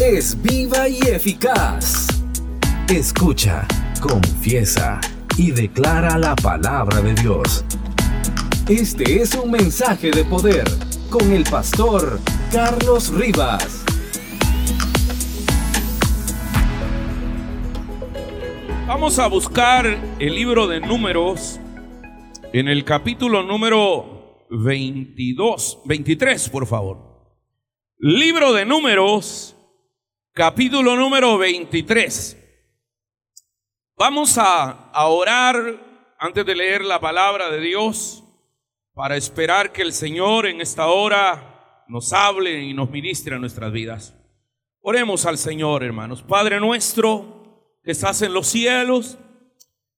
es viva y eficaz. Escucha, confiesa y declara la palabra de Dios. Este es un mensaje de poder con el pastor Carlos Rivas. Vamos a buscar el libro de números en el capítulo número 22, 23, por favor. Libro de números, capítulo número 23. Vamos a, orar antes de leer la palabra de Dios para esperar que el Señor en esta hora nos hable y nos ministre a nuestras vidas. Oremos al Señor, hermanos. Padre nuestro que estás en los cielos,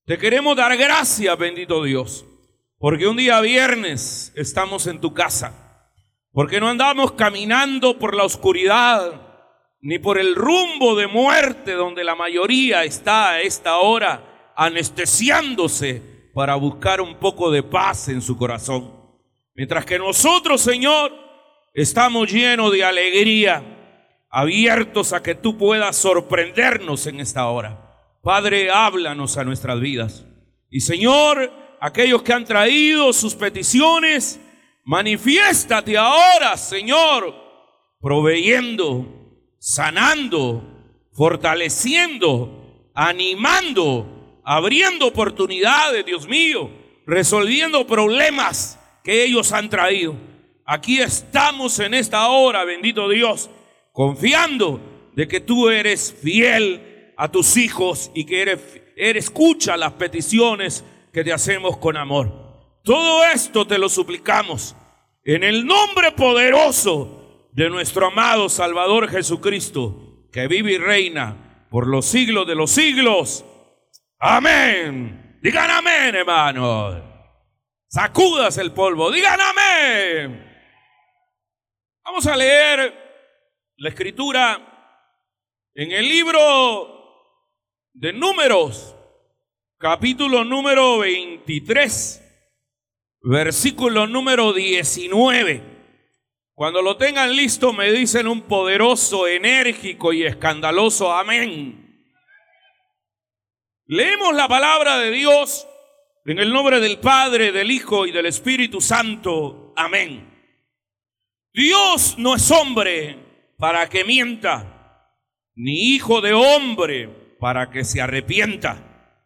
te queremos dar gracias, bendito Dios, porque un día viernes estamos en tu casa, porque no andamos caminando por la oscuridad, ni por el rumbo de muerte donde la mayoría está a esta hora anestesiándose para buscar un poco de paz en su corazón. Mientras que nosotros, Señor, estamos llenos de alegría, abiertos a que tú puedas sorprendernos en esta hora. Padre, háblanos a nuestras vidas. Y Señor, aquellos que han traído sus peticiones, manifiéstate ahora, Señor, proveyendo sanando, fortaleciendo, animando, abriendo oportunidades, Dios mío, resolviendo problemas que ellos han traído. Aquí estamos en esta hora, bendito Dios, confiando de que tú eres fiel a tus hijos y que eres, eres escucha las peticiones que te hacemos con amor. Todo esto te lo suplicamos en el nombre poderoso de nuestro amado Salvador Jesucristo, que vive y reina por los siglos de los siglos. Amén. Digan amén, hermanos. Sacudas el polvo. Digan amén. Vamos a leer la escritura en el libro de números, capítulo número 23, versículo número 19. Cuando lo tengan listo me dicen un poderoso, enérgico y escandaloso amén. Leemos la palabra de Dios en el nombre del Padre, del Hijo y del Espíritu Santo. Amén. Dios no es hombre para que mienta, ni hijo de hombre para que se arrepienta.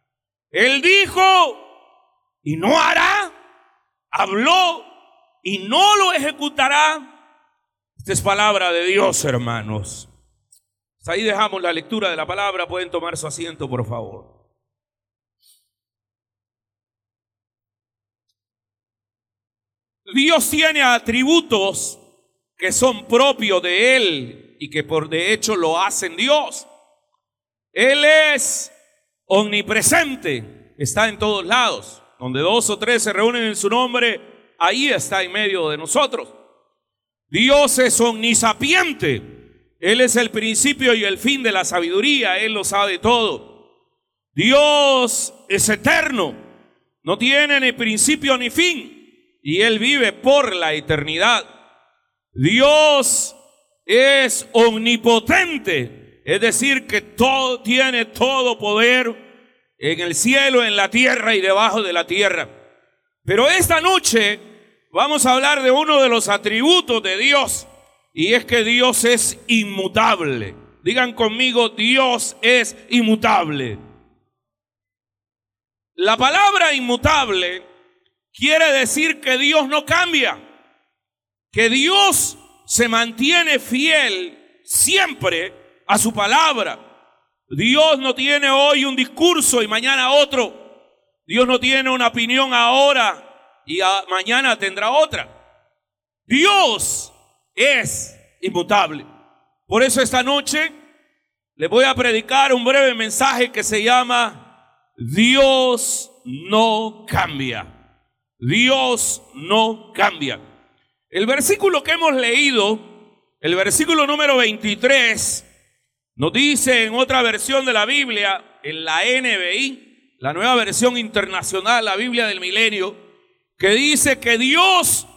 Él dijo y no hará, habló y no lo ejecutará. Esta es palabra de Dios, hermanos. Ahí dejamos la lectura de la palabra. Pueden tomar su asiento, por favor. Dios tiene atributos que son propios de Él y que por de hecho lo hacen Dios. Él es omnipresente, está en todos lados. Donde dos o tres se reúnen en su nombre, ahí está en medio de nosotros. Dios es omnisapiente. Él es el principio y el fin de la sabiduría. Él lo sabe todo. Dios es eterno. No tiene ni principio ni fin. Y Él vive por la eternidad. Dios es omnipotente. Es decir, que todo tiene todo poder en el cielo, en la tierra y debajo de la tierra. Pero esta noche vamos a hablar de uno de los atributos de Dios y es que Dios es inmutable. Digan conmigo, Dios es inmutable. La palabra inmutable quiere decir que Dios no cambia, que Dios se mantiene fiel siempre a su palabra. Dios no tiene hoy un discurso y mañana otro. Dios no tiene una opinión ahora y mañana tendrá otra. Dios es inmutable. Por eso esta noche le voy a predicar un breve mensaje que se llama Dios no cambia. Dios no cambia. El versículo que hemos leído, el versículo número 23, nos dice en otra versión de la Biblia, en la NBI, la nueva versión internacional, la Biblia del milenio, que dice que Dios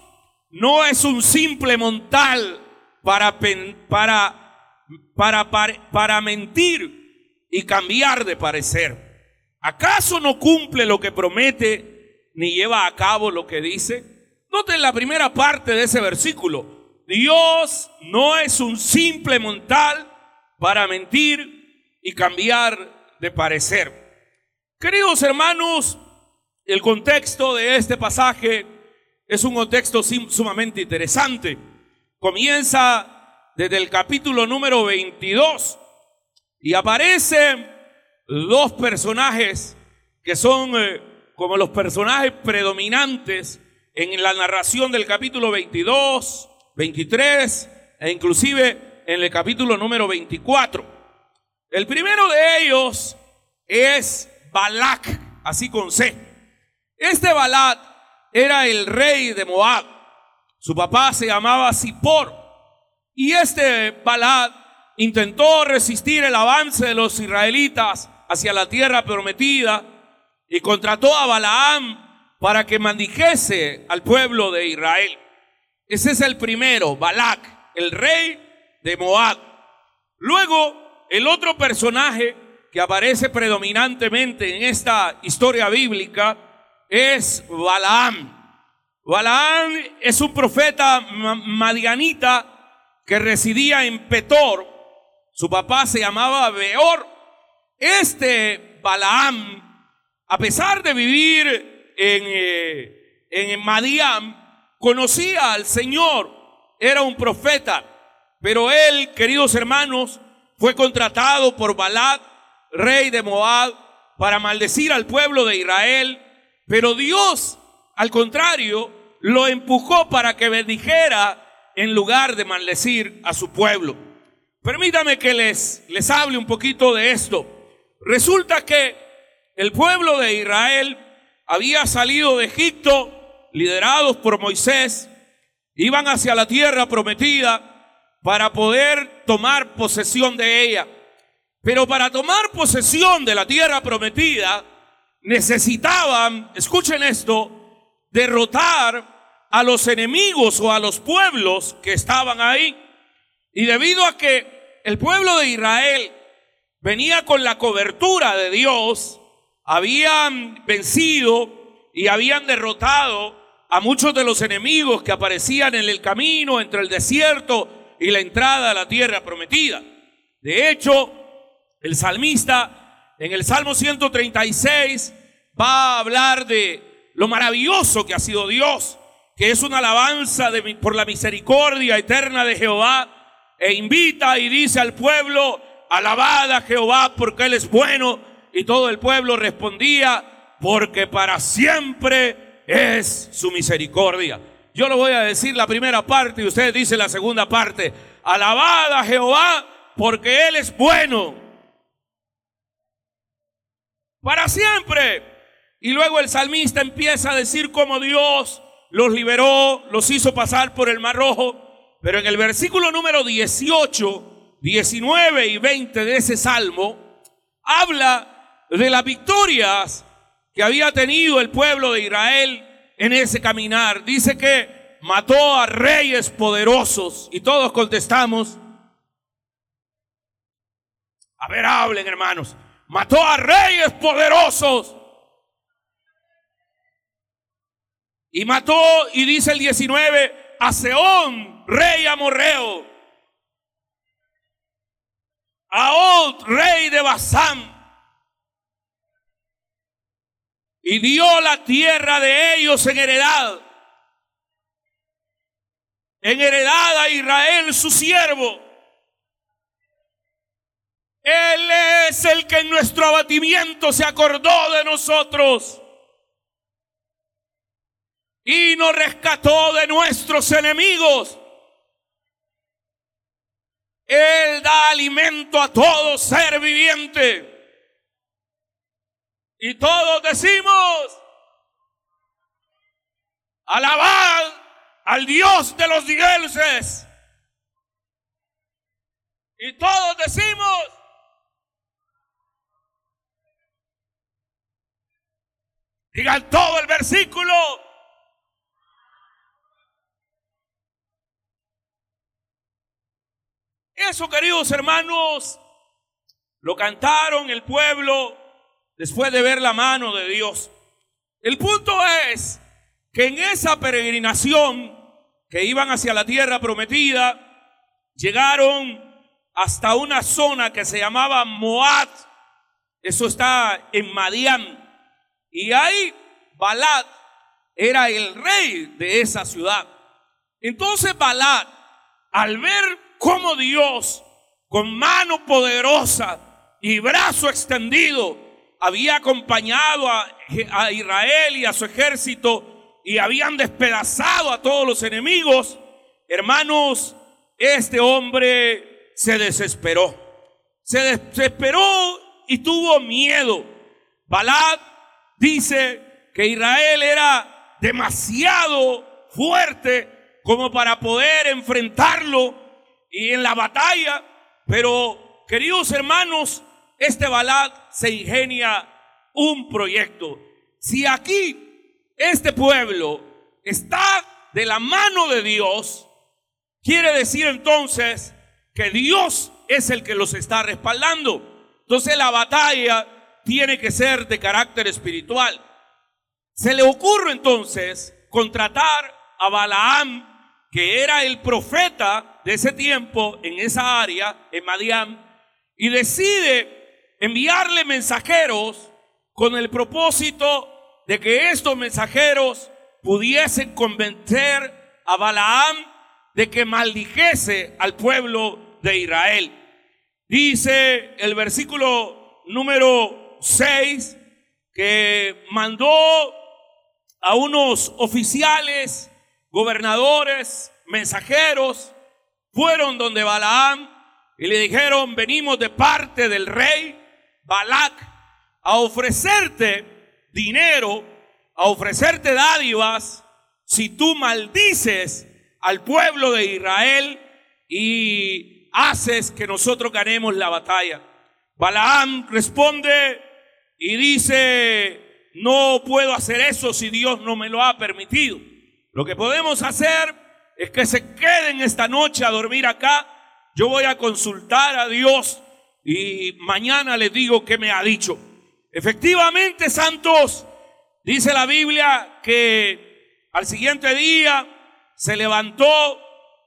no es un simple montal para, para para, para, para mentir y cambiar de parecer. ¿Acaso no cumple lo que promete ni lleva a cabo lo que dice? Noten la primera parte de ese versículo. Dios no es un simple montal para mentir y cambiar de parecer. Queridos hermanos, el contexto de este pasaje es un contexto sumamente interesante. Comienza desde el capítulo número 22 y aparecen dos personajes que son eh, como los personajes predominantes en la narración del capítulo 22, 23 e inclusive en el capítulo número 24. El primero de ellos es Balak, así con C. Este Balak era el rey de Moab. Su papá se llamaba Zippor. Y este Balak intentó resistir el avance de los israelitas hacia la tierra prometida y contrató a Balaam para que maldijese al pueblo de Israel. Ese es el primero, Balak, el rey de Moab. Luego, el otro personaje que aparece predominantemente en esta historia bíblica es Balaam. Balaam es un profeta madianita que residía en Petor. Su papá se llamaba Beor. Este Balaam, a pesar de vivir en, eh, en conocía al Señor, era un profeta, pero él, queridos hermanos, fue contratado por Balad rey de Moab, para maldecir al pueblo de Israel, pero Dios, al contrario, lo empujó para que bendijera en lugar de maldecir a su pueblo. Permítame que les, les hable un poquito de esto. Resulta que el pueblo de Israel había salido de Egipto, liderados por Moisés, iban hacia la tierra prometida para poder tomar posesión de ella. Pero para tomar posesión de la tierra prometida, necesitaban, escuchen esto, derrotar a los enemigos o a los pueblos que estaban ahí. Y debido a que el pueblo de Israel venía con la cobertura de Dios, habían vencido y habían derrotado a muchos de los enemigos que aparecían en el camino entre el desierto y la entrada a la tierra prometida. De hecho, el salmista en el Salmo 136 va a hablar de lo maravilloso que ha sido Dios, que es una alabanza de, por la misericordia eterna de Jehová, e invita y dice al pueblo, alabad a Jehová porque Él es bueno, y todo el pueblo respondía, porque para siempre es su misericordia. Yo lo voy a decir la primera parte y usted dice la segunda parte, alabad a Jehová porque Él es bueno para siempre. Y luego el salmista empieza a decir cómo Dios los liberó, los hizo pasar por el mar rojo. Pero en el versículo número 18, 19 y 20 de ese salmo, habla de las victorias que había tenido el pueblo de Israel en ese caminar. Dice que mató a reyes poderosos y todos contestamos, a ver, hablen hermanos mató a reyes poderosos. Y mató, y dice el 19, a Seón, rey amorreo. A Od, rey de Basán. Y dio la tierra de ellos en heredad. En heredad a Israel su siervo. Él es el que en nuestro abatimiento se acordó de nosotros y nos rescató de nuestros enemigos. Él da alimento a todo ser viviente. Y todos decimos, alabad al Dios de los dioses. Y todos decimos, Digan todo el versículo. Eso, queridos hermanos, lo cantaron el pueblo después de ver la mano de Dios. El punto es que en esa peregrinación que iban hacia la tierra prometida, llegaron hasta una zona que se llamaba Moab. Eso está en Madián. Y ahí Balad era el rey de esa ciudad. Entonces Balad, al ver cómo Dios, con mano poderosa y brazo extendido, había acompañado a, a Israel y a su ejército y habían despedazado a todos los enemigos, hermanos, este hombre se desesperó. Se desesperó y tuvo miedo. Balad dice que Israel era demasiado fuerte como para poder enfrentarlo y en la batalla, pero queridos hermanos, este Balad se ingenia un proyecto. Si aquí este pueblo está de la mano de Dios, quiere decir entonces que Dios es el que los está respaldando. Entonces la batalla tiene que ser de carácter espiritual. Se le ocurre entonces contratar a Balaam, que era el profeta de ese tiempo en esa área, en Madián, y decide enviarle mensajeros con el propósito de que estos mensajeros pudiesen convencer a Balaam de que maldijese al pueblo de Israel. Dice el versículo número 6 que mandó a unos oficiales, gobernadores, mensajeros, fueron donde Balaam y le dijeron, venimos de parte del rey Balac a ofrecerte dinero, a ofrecerte dádivas, si tú maldices al pueblo de Israel y haces que nosotros ganemos la batalla. Balaam responde, y dice, no puedo hacer eso si Dios no me lo ha permitido. Lo que podemos hacer es que se queden esta noche a dormir acá. Yo voy a consultar a Dios y mañana les digo qué me ha dicho. Efectivamente, santos, dice la Biblia que al siguiente día se levantó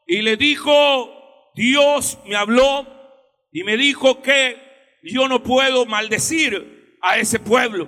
y le dijo, Dios me habló y me dijo que yo no puedo maldecir a ese pueblo.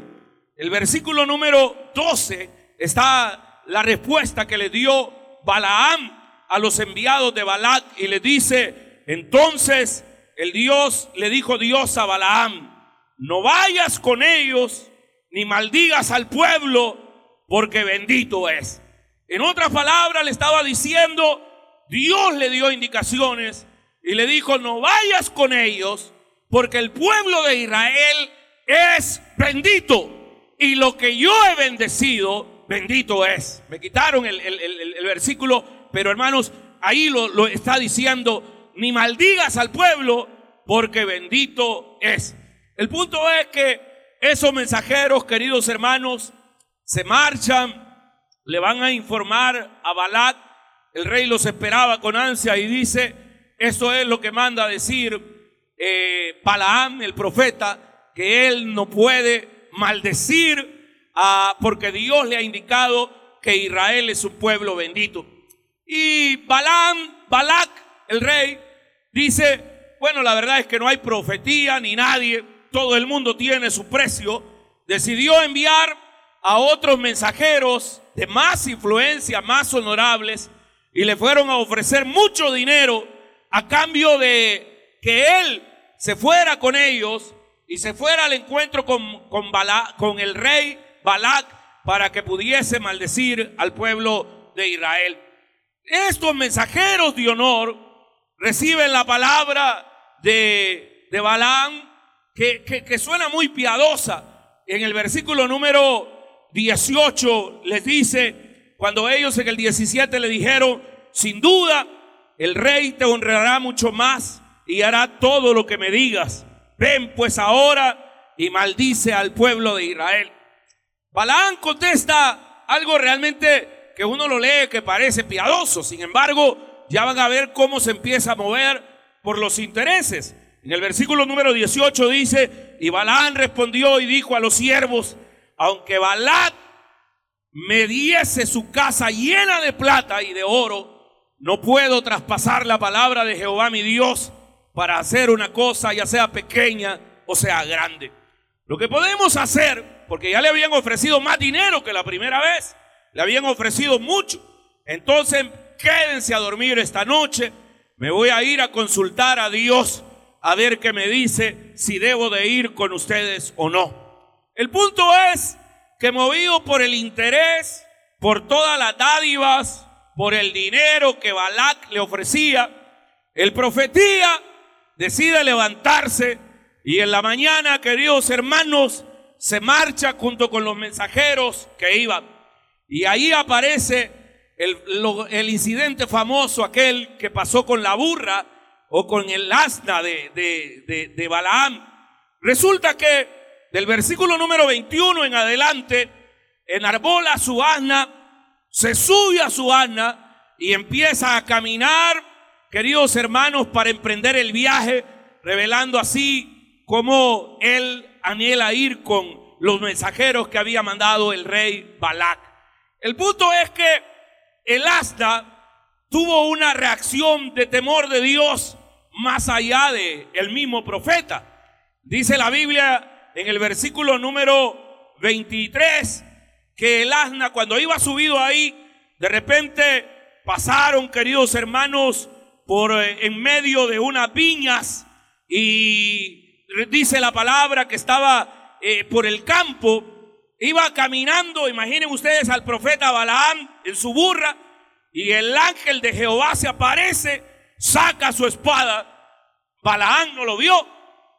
El versículo número 12 está la respuesta que le dio Balaam a los enviados de Balac y le dice, entonces el Dios le dijo Dios a Balaam, no vayas con ellos ni maldigas al pueblo porque bendito es. En otras palabras le estaba diciendo, Dios le dio indicaciones y le dijo, no vayas con ellos porque el pueblo de Israel es bendito. Y lo que yo he bendecido, bendito es. Me quitaron el, versículo, pero hermanos, ahí lo, lo está diciendo, ni maldigas al pueblo, porque bendito es. El punto es que esos mensajeros, queridos hermanos, se marchan, le van a informar a Balat, el rey los esperaba con ansia y dice, eso es lo que manda decir eh, el profeta, que él no puede maldecir a, porque Dios le ha indicado que Israel es un pueblo bendito. Y Balak, el rey, dice, bueno, la verdad es que no hay profetía ni nadie, todo el mundo tiene su precio. Decidió enviar a otros mensajeros de más influencia, más honorables, y le fueron a ofrecer mucho dinero a cambio de que él se fuera con ellos y se fuera al encuentro con, con, con el rey Balac para que pudiese maldecir al pueblo de Israel. Estos mensajeros de honor reciben la palabra de, de Balaam que, que, que suena muy piadosa. En el versículo número 18 les dice, cuando ellos en el 17 le dijeron, sin duda, el rey te honrará mucho más y hará todo lo que me digas. Ven pues ahora y maldice al pueblo de Israel. Balaán contesta algo realmente que uno lo lee que parece piadoso. Sin embargo, ya van a ver cómo se empieza a mover por los intereses. En el versículo número 18 dice, y Balaán respondió y dijo a los siervos, aunque Balac me diese su casa llena de plata y de oro, no puedo traspasar la palabra de Jehová mi Dios para hacer una cosa, ya sea pequeña o sea grande. Lo que podemos hacer, porque ya le habían ofrecido más dinero que la primera vez, le habían ofrecido mucho. Entonces, quédense a dormir esta noche. Me voy a ir a consultar a Dios a ver qué me dice si debo de ir con ustedes o no. El punto es que movido por el interés, por todas las dádivas, por el dinero que Balac le ofrecía, el profetía decide levantarse y en la mañana, queridos hermanos, se marcha junto con los mensajeros que iban. Y ahí aparece el, incidente famoso, aquel que pasó con la burra o con el asna de, de, de, Balaam. Resulta que del versículo número 21 en adelante, enarbola su asna, se sube a su asna y empieza a caminar, queridos hermanos, para emprender el viaje, revelando así cómo él anhela ir con los mensajeros que había mandado el rey Balac. El punto es que el asna tuvo una reacción de temor de Dios más allá de el mismo profeta. Dice la Biblia en el versículo número 23 que el asna cuando iba subido ahí, de repente pasaron, queridos hermanos, por eh, en medio de unas viñas y dice la palabra que estaba eh, por el campo, iba caminando, imaginen ustedes al profeta Balaam en su burra y el ángel de Jehová se aparece saca su espada. Balaán no lo vio,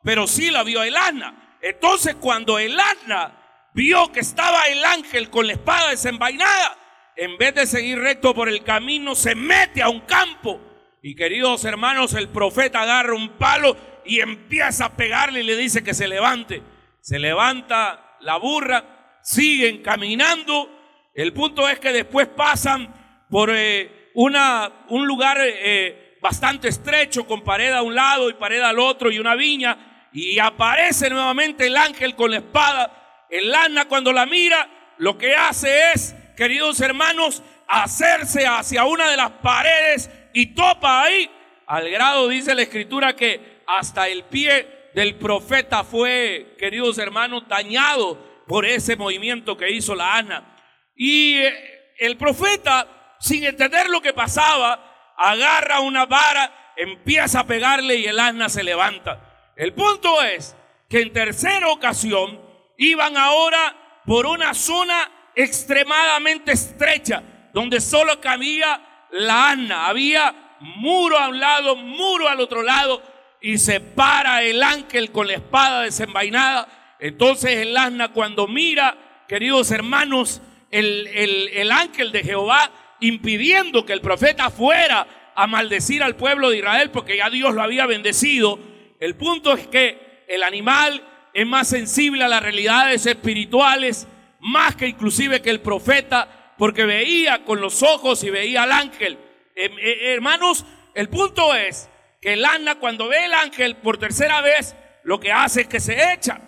pero sí la vio el asna. Entonces cuando el asna vio que estaba el ángel con la espada desenvainada, en vez de seguir recto por el camino, se mete a un campo. Y queridos hermanos, el profeta agarra un palo y empieza a pegarle y le dice que se levante. Se levanta la burra, siguen caminando. El punto es que después pasan por eh, una, un lugar eh, bastante estrecho, con pared a un lado y pared al otro y una viña, y aparece nuevamente el ángel con la espada. El lana cuando la mira, lo que hace es, queridos hermanos, hacerse hacia una de las paredes y topa ahí, al grado, dice la escritura, que hasta el pie del profeta fue, queridos hermanos, dañado por ese movimiento que hizo la Ana. Y eh, el profeta, sin entender lo que pasaba, agarra una vara, empieza a pegarle y el asna se levanta. El punto es que en tercera ocasión iban ahora por una zona extremadamente estrecha, donde solo cabía la asna. Había muro a un lado, muro al otro lado, y se para el ángel con la espada desenvainada. Entonces el asna cuando mira, queridos hermanos, el, el ángel de Jehová impidiendo que el profeta fuera a maldecir al pueblo de Israel porque ya Dios lo había bendecido. El punto es que el animal es más sensible a las realidades espirituales, más que inclusive que el profeta, porque veía con los ojos y veía al ángel. Em, eh, hermanos, el punto es que el Ana cuando ve el ángel por tercera vez, lo que hace es que se echa.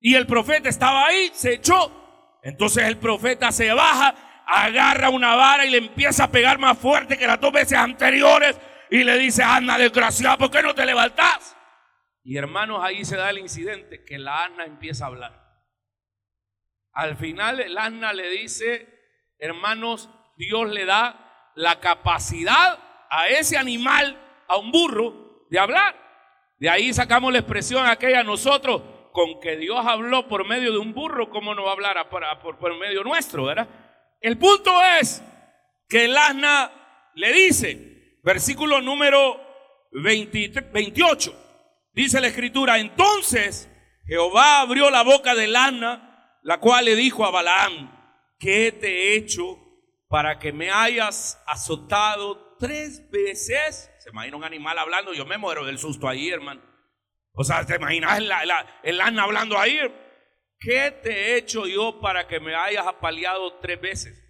Y el profeta estaba ahí, se echó. Entonces el profeta se baja agarra una vara y le empieza a pegar más fuerte que las dos veces anteriores y le dice, Ana, desgraciada, ¿por qué no te levantas? Y hermanos, ahí se da el incidente que la Ana empieza a hablar. Al final el Ana le dice, hermanos, Dios le da la capacidad a ese animal, a un burro, de hablar. De ahí sacamos la expresión aquella nosotros, con que Dios habló por medio de un burro, ¿cómo no va a hablar por, por medio nuestro, verdad? El punto es que el asna le dice, versículo número 28, dice la escritura, entonces Jehová abrió la boca del asna, la cual le dijo a Balaam, ¿qué te he hecho para que me hayas azotado tres veces? Se imagina un animal hablando, yo me muero del susto ahí, hermano. O sea, ¿te imaginas el, el asna hablando ahí? ¿qué te he hecho yo para que me hayas apaleado tres veces?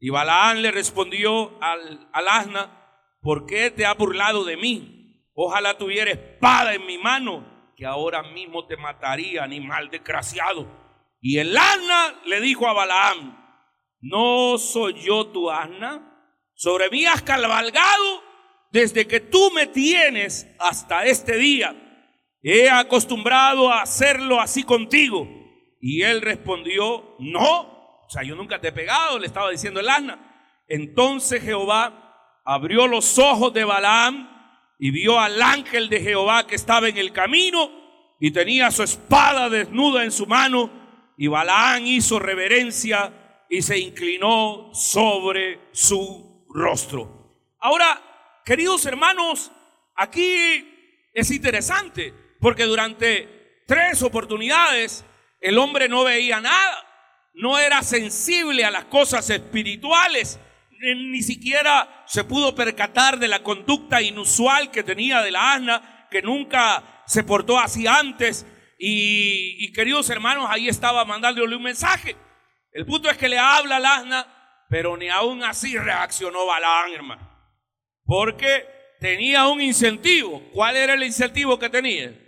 Y Balaán le respondió al, al asna, ¿por qué te has burlado de mí? Ojalá tuviera espada en mi mano, que ahora mismo te mataría, animal desgraciado. Y el asna le dijo a Balaam, ¿no soy yo tu asna? Sobre mí has cabalgado desde que tú me tienes hasta este día. He acostumbrado a hacerlo así contigo. Y él respondió, no, o sea, yo nunca te he pegado, le estaba diciendo el asna. Entonces Jehová abrió los ojos de Balaam y vio al ángel de Jehová que estaba en el camino y tenía su espada desnuda en su mano y Balaam hizo reverencia y se inclinó sobre su rostro. Ahora, queridos hermanos, aquí es interesante porque durante tres oportunidades el hombre no veía nada, no era sensible a las cosas espirituales ni siquiera se pudo percatar de la conducta inusual que tenía de la asna, que nunca se portó así antes. Y, queridos hermanos, ahí estaba mandándole un mensaje. El punto es que le habla al asna, pero ni aún así reaccionó Balaam, hermano. Porque tenía un incentivo. ¿Cuál era el incentivo que tenía?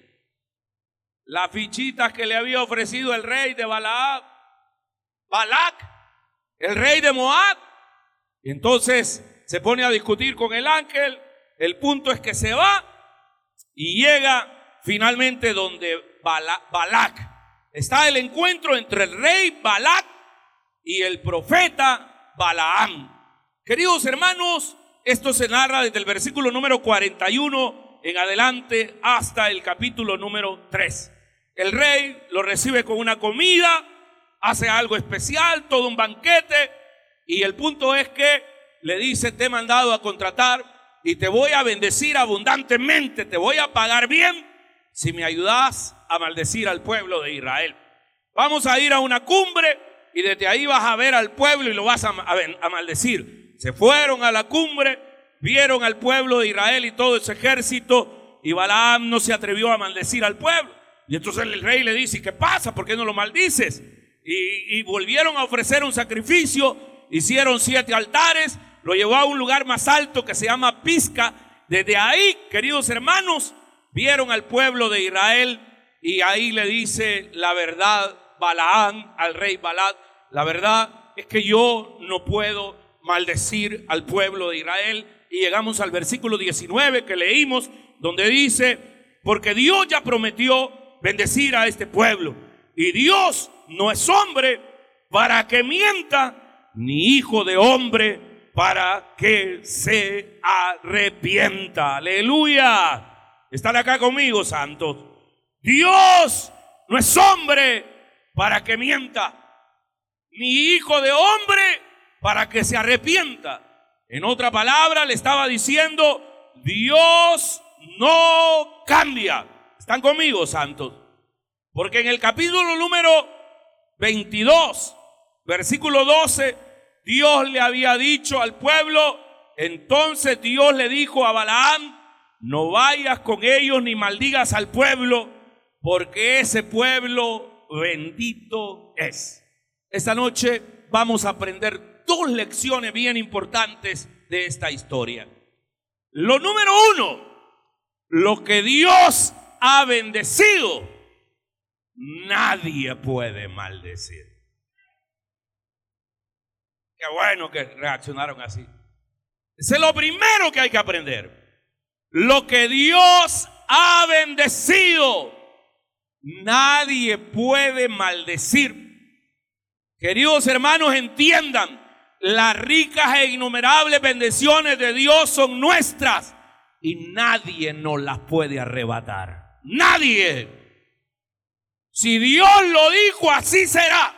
Las fichitas que le había ofrecido el rey de Balaam, Balak, el rey de Moab. Entonces se pone a discutir con el ángel. El punto es que se va y llega finalmente donde Balak. Está el encuentro entre el rey Balak y el profeta Balaam. Queridos hermanos, esto se narra desde el versículo número 41 en adelante hasta el capítulo número 3. El rey lo recibe con una comida, hace algo especial, todo un banquete y el punto es que le dice, te he mandado a contratar y te voy a bendecir abundantemente, te voy a pagar bien si me ayudas a maldecir al pueblo de Israel. Vamos a ir a una cumbre y desde ahí vas a ver al pueblo y lo vas a, maldecir. Se fueron a la cumbre, vieron al pueblo de Israel y todo ese ejército y Balaam no se atrevió a maldecir al pueblo. Y entonces el rey le dice, ¿qué pasa? ¿Por qué no lo maldices? Y, y volvieron a ofrecer un sacrificio hicieron siete altares, lo llevó a un lugar más alto que se llama Pisca. Desde ahí, queridos hermanos, vieron al pueblo de Israel y ahí le dice la verdad Balaán al rey Balad, la verdad es que yo no puedo maldecir al pueblo de Israel. Y llegamos al versículo 19 que leímos, donde dice, porque Dios ya prometió bendecir a este pueblo. Y Dios no es hombre para que mienta, ni hijo de hombre para que se arrepienta. Aleluya. Están acá conmigo, santos. Dios no es hombre para que mienta, ni hijo de hombre para que se arrepienta. En otra palabra, le estaba diciendo, Dios no cambia. ¿Están conmigo, santos? Porque en el capítulo número 22, versículo 12, Dios le había dicho al pueblo, entonces Dios le dijo a Balaam, no vayas con ellos ni maldigas al pueblo, porque ese pueblo bendito es. Esta noche vamos a aprender dos lecciones bien importantes de esta historia. Lo número uno, lo que Dios ha bendecido, nadie puede maldecir bueno que reaccionaron así. Es lo primero que hay que aprender. Lo que Dios ha bendecido, nadie puede maldecir. Queridos hermanos, entiendan, las ricas e innumerables bendiciones de Dios son nuestras y nadie nos las puede arrebatar. Nadie. Si Dios lo dijo, así será.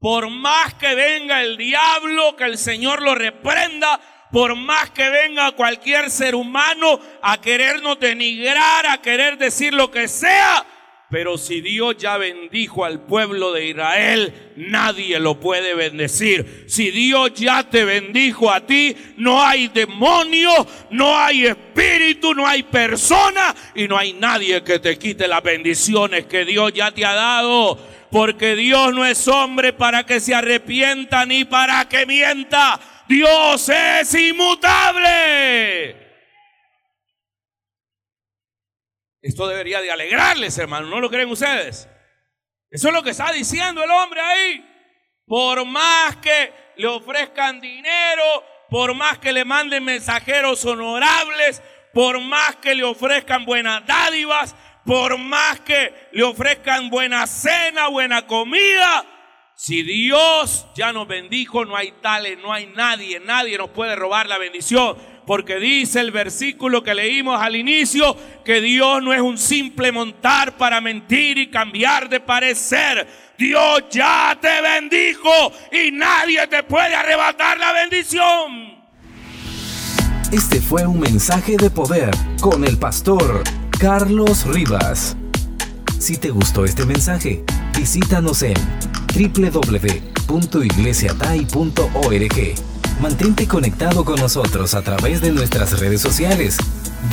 Por más que venga el diablo, que el Señor lo reprenda, por más que venga cualquier ser humano a querernos denigrar, a querer decir lo que sea, pero si Dios ya bendijo al pueblo de Israel, nadie lo puede bendecir. Si Dios ya te bendijo a ti, no hay demonio, no hay espíritu, no hay persona y no hay nadie que te quite las bendiciones que Dios ya te ha dado porque Dios no es hombre para que se arrepienta ni para que mienta. Dios es inmutable. Esto debería de alegrarles, hermano, ¿no lo creen ustedes? Eso es lo que está diciendo el hombre ahí. Por más que le ofrezcan dinero, por más que le manden mensajeros honorables, por más que le ofrezcan buenas dádivas, por más que le ofrezcan buena cena, buena comida, si Dios ya nos bendijo, no hay tales, no hay nadie, nadie nos puede robar la bendición. Porque dice el versículo que leímos al inicio que Dios no es un simple montar para mentir y cambiar de parecer. Dios ya te bendijo y nadie te puede arrebatar la bendición. Este fue un mensaje de poder con el pastor Carlos Rivas. Si te gustó este mensaje, visítanos en www.iglesiatai.org. Mantente conectado con nosotros a través de nuestras redes sociales.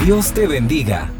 Dios te bendiga.